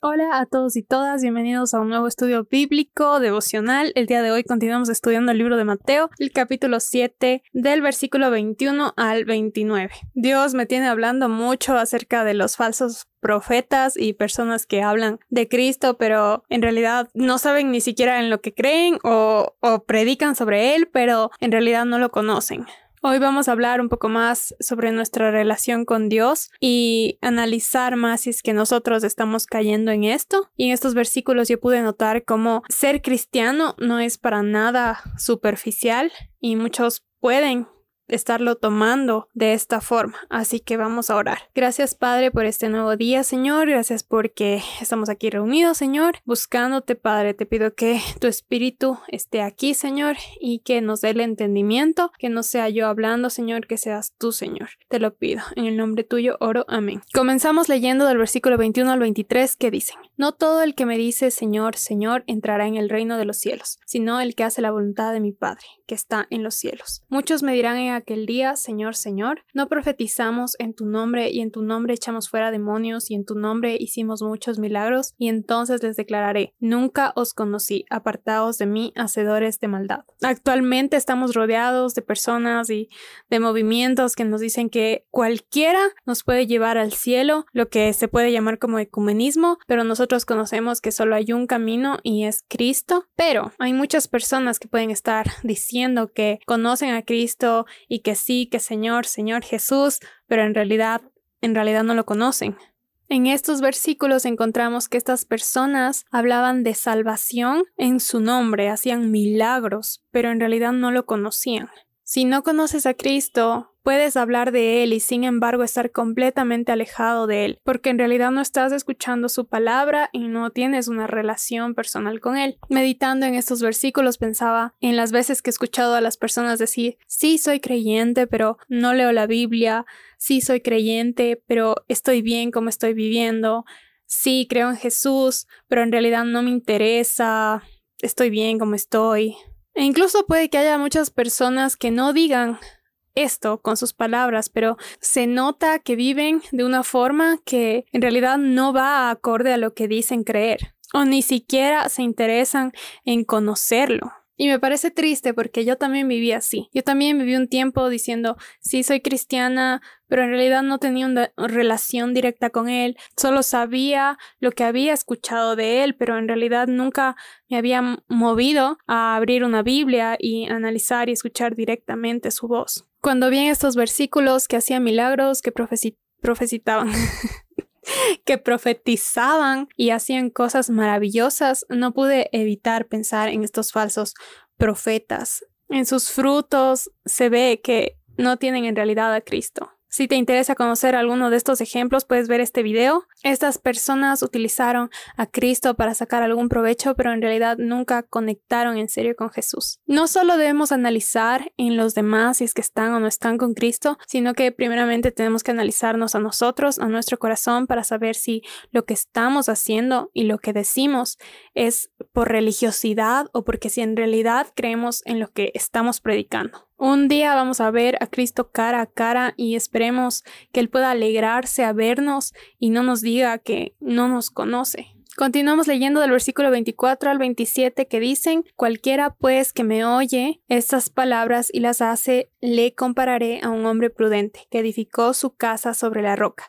Hola a todos y todas, bienvenidos a un nuevo estudio bíblico devocional. El día de hoy continuamos estudiando el libro de Mateo, el capítulo 7, del versículo 21 al 29. Dios me tiene hablando mucho acerca de los falsos profetas y personas que hablan de Cristo, pero en realidad no saben ni siquiera en lo que creen o, o predican sobre Él, pero en realidad no lo conocen. Hoy vamos a hablar un poco más sobre nuestra relación con Dios y analizar más si es que nosotros estamos cayendo en esto. Y en estos versículos yo pude notar cómo ser cristiano no es para nada superficial y muchos pueden estarlo tomando de esta forma. Así que vamos a orar. Gracias Padre por este nuevo día, Señor. Gracias porque estamos aquí reunidos, Señor, buscándote, Padre. Te pido que tu espíritu esté aquí, Señor, y que nos dé el entendimiento, que no sea yo hablando, Señor, que seas tú, Señor. Te lo pido. En el nombre tuyo oro. Amén. Comenzamos leyendo del versículo 21 al 23 que dicen, No todo el que me dice Señor, Señor, entrará en el reino de los cielos, sino el que hace la voluntad de mi Padre, que está en los cielos. Muchos me dirán en aquel día, Señor, Señor, no profetizamos en tu nombre y en tu nombre echamos fuera demonios y en tu nombre hicimos muchos milagros y entonces les declararé, nunca os conocí, apartaos de mí, hacedores de maldad. Actualmente estamos rodeados de personas y de movimientos que nos dicen que cualquiera nos puede llevar al cielo, lo que se puede llamar como ecumenismo, pero nosotros conocemos que solo hay un camino y es Cristo, pero hay muchas personas que pueden estar diciendo que conocen a Cristo y que sí, que Señor, Señor Jesús, pero en realidad, en realidad no lo conocen. En estos versículos encontramos que estas personas hablaban de salvación en su nombre, hacían milagros, pero en realidad no lo conocían. Si no conoces a Cristo, puedes hablar de Él y sin embargo estar completamente alejado de Él, porque en realidad no estás escuchando su palabra y no tienes una relación personal con Él. Meditando en estos versículos pensaba en las veces que he escuchado a las personas decir, sí soy creyente, pero no leo la Biblia, sí soy creyente, pero estoy bien como estoy viviendo, sí creo en Jesús, pero en realidad no me interesa, estoy bien como estoy. E incluso puede que haya muchas personas que no digan esto con sus palabras, pero se nota que viven de una forma que en realidad no va acorde a lo que dicen creer, o ni siquiera se interesan en conocerlo. Y me parece triste porque yo también viví así. Yo también viví un tiempo diciendo, sí, soy cristiana, pero en realidad no tenía una relación directa con él. Solo sabía lo que había escuchado de él, pero en realidad nunca me había movido a abrir una Biblia y analizar y escuchar directamente su voz. Cuando vi estos versículos que hacían milagros, que profecitaban que profetizaban y hacían cosas maravillosas, no pude evitar pensar en estos falsos profetas. En sus frutos se ve que no tienen en realidad a Cristo. Si te interesa conocer alguno de estos ejemplos, puedes ver este video. Estas personas utilizaron a Cristo para sacar algún provecho, pero en realidad nunca conectaron en serio con Jesús. No solo debemos analizar en los demás si es que están o no están con Cristo, sino que primeramente tenemos que analizarnos a nosotros, a nuestro corazón, para saber si lo que estamos haciendo y lo que decimos es por religiosidad o porque si en realidad creemos en lo que estamos predicando. Un día vamos a ver a Cristo cara a cara y esperemos que Él pueda alegrarse a vernos y no nos diga que no nos conoce. Continuamos leyendo del versículo 24 al 27 que dicen, cualquiera pues que me oye estas palabras y las hace, le compararé a un hombre prudente que edificó su casa sobre la roca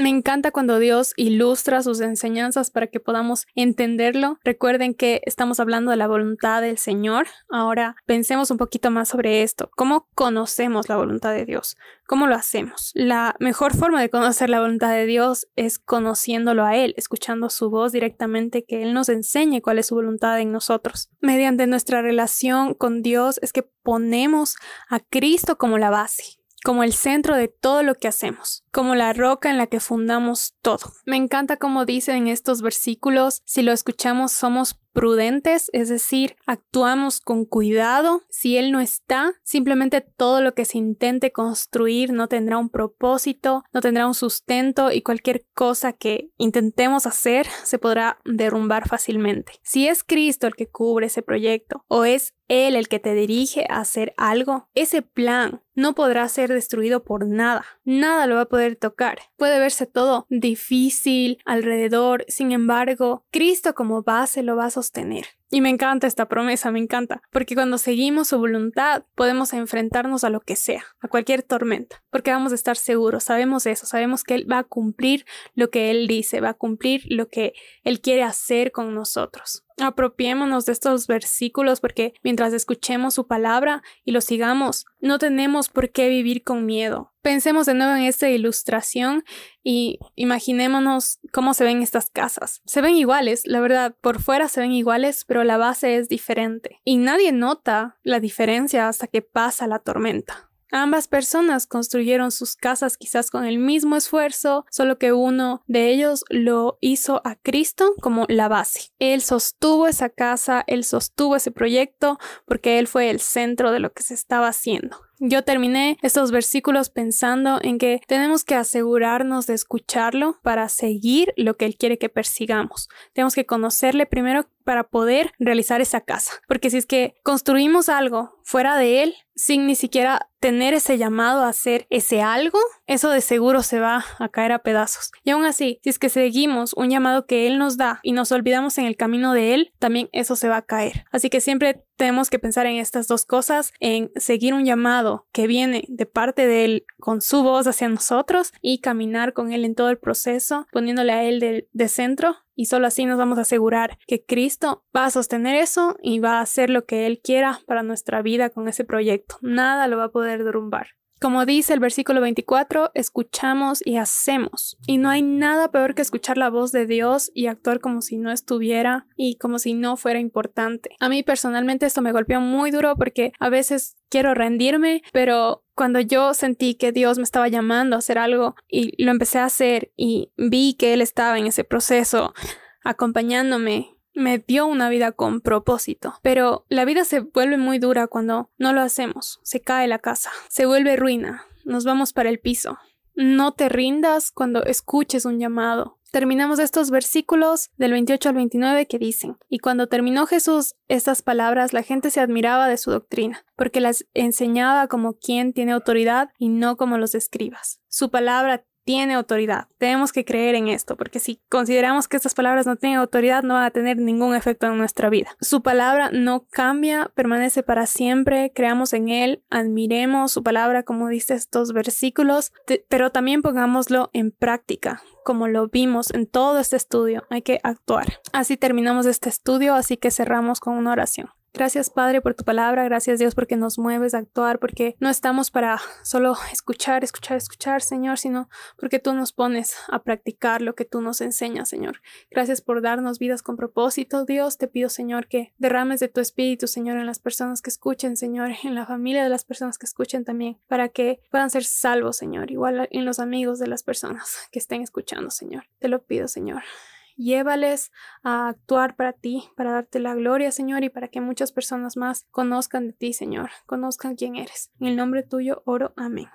Me encanta cuando Dios ilustra sus enseñanzas para que podamos entenderlo. Recuerden que estamos hablando de la voluntad del Señor. Ahora pensemos un poquito más sobre esto. ¿Cómo conocemos la voluntad de Dios? ¿Cómo lo hacemos? La mejor forma de conocer la voluntad de Dios es conociéndolo a Él, escuchando su voz directamente, que Él nos enseñe cuál es su voluntad en nosotros. Mediante nuestra relación con Dios es que ponemos a Cristo como la base como el centro de todo lo que hacemos, como la roca en la que fundamos todo. Me encanta como dice en estos versículos, si lo escuchamos somos prudentes, es decir, actuamos con cuidado. Si Él no está, simplemente todo lo que se intente construir no tendrá un propósito, no tendrá un sustento y cualquier cosa que intentemos hacer se podrá derrumbar fácilmente. Si es Cristo el que cubre ese proyecto o es él el que te dirige a hacer algo, ese plan no podrá ser destruido por nada. Nada lo va a poder tocar. Puede verse todo difícil alrededor, sin embargo, Cristo como base lo va a sostener. Y me encanta esta promesa, me encanta, porque cuando seguimos su voluntad podemos enfrentarnos a lo que sea, a cualquier tormenta, porque vamos a estar seguros, sabemos eso, sabemos que Él va a cumplir lo que Él dice, va a cumplir lo que Él quiere hacer con nosotros. Apropiémonos de estos versículos porque mientras escuchemos su palabra y lo sigamos, no tenemos por qué vivir con miedo. Pensemos de nuevo en esta ilustración y imaginémonos cómo se ven estas casas. Se ven iguales, la verdad, por fuera se ven iguales, pero la base es diferente. Y nadie nota la diferencia hasta que pasa la tormenta. Ambas personas construyeron sus casas quizás con el mismo esfuerzo, solo que uno de ellos lo hizo a Cristo como la base. Él sostuvo esa casa, él sostuvo ese proyecto porque él fue el centro de lo que se estaba haciendo. Yo terminé estos versículos pensando en que tenemos que asegurarnos de escucharlo para seguir lo que Él quiere que persigamos. Tenemos que conocerle primero para poder realizar esa casa. Porque si es que construimos algo fuera de Él, sin ni siquiera tener ese llamado a hacer ese algo, eso de seguro se va a caer a pedazos. Y aún así, si es que seguimos un llamado que Él nos da y nos olvidamos en el camino de Él, también eso se va a caer. Así que siempre tenemos que pensar en estas dos cosas, en seguir un llamado que viene de parte de Él con su voz hacia nosotros y caminar con Él en todo el proceso, poniéndole a Él de, centro y solo así nos vamos a asegurar que Cristo va a sostener eso y va a hacer lo que Él quiera para nuestra vida con ese proyecto. Nada lo va a poder derrumbar. Como dice el versículo 24, escuchamos y hacemos. Y no hay nada peor que escuchar la voz de Dios y actuar como si no estuviera y como si no fuera importante. A mí personalmente esto me golpeó muy duro porque a veces quiero rendirme, pero cuando yo sentí que Dios me estaba llamando a hacer algo y lo empecé a hacer y vi que Él estaba en ese proceso acompañándome me dio una vida con propósito. Pero la vida se vuelve muy dura cuando no lo hacemos. Se cae la casa, se vuelve ruina, nos vamos para el piso. No te rindas cuando escuches un llamado. Terminamos estos versículos del 28 al 29 que dicen, y cuando terminó Jesús estas palabras, la gente se admiraba de su doctrina, porque las enseñaba como quien tiene autoridad y no como los escribas. Su palabra tiene autoridad. Tenemos que creer en esto, porque si consideramos que estas palabras no tienen autoridad, no van a tener ningún efecto en nuestra vida. Su palabra no cambia, permanece para siempre, creamos en Él, admiremos su palabra, como dice estos versículos, pero también pongámoslo en práctica. Como lo vimos en todo este estudio, hay que actuar. Así terminamos este estudio, así que cerramos con una oración. Gracias Padre por tu palabra, gracias Dios porque nos mueves a actuar, porque no estamos para solo escuchar, escuchar, escuchar, Señor, sino porque tú nos pones a practicar lo que tú nos enseñas, Señor. Gracias por darnos vidas con propósito, Dios. Te pido, Señor, que derrames de tu espíritu, Señor, en las personas que escuchen, Señor, en la familia de las personas que escuchen también, para que puedan ser salvos, Señor, igual en los amigos de las personas que estén escuchando, Señor. Te lo pido, Señor. Llévales a actuar para ti, para darte la gloria, Señor, y para que muchas personas más conozcan de ti, Señor, conozcan quién eres. En el nombre tuyo oro, amén.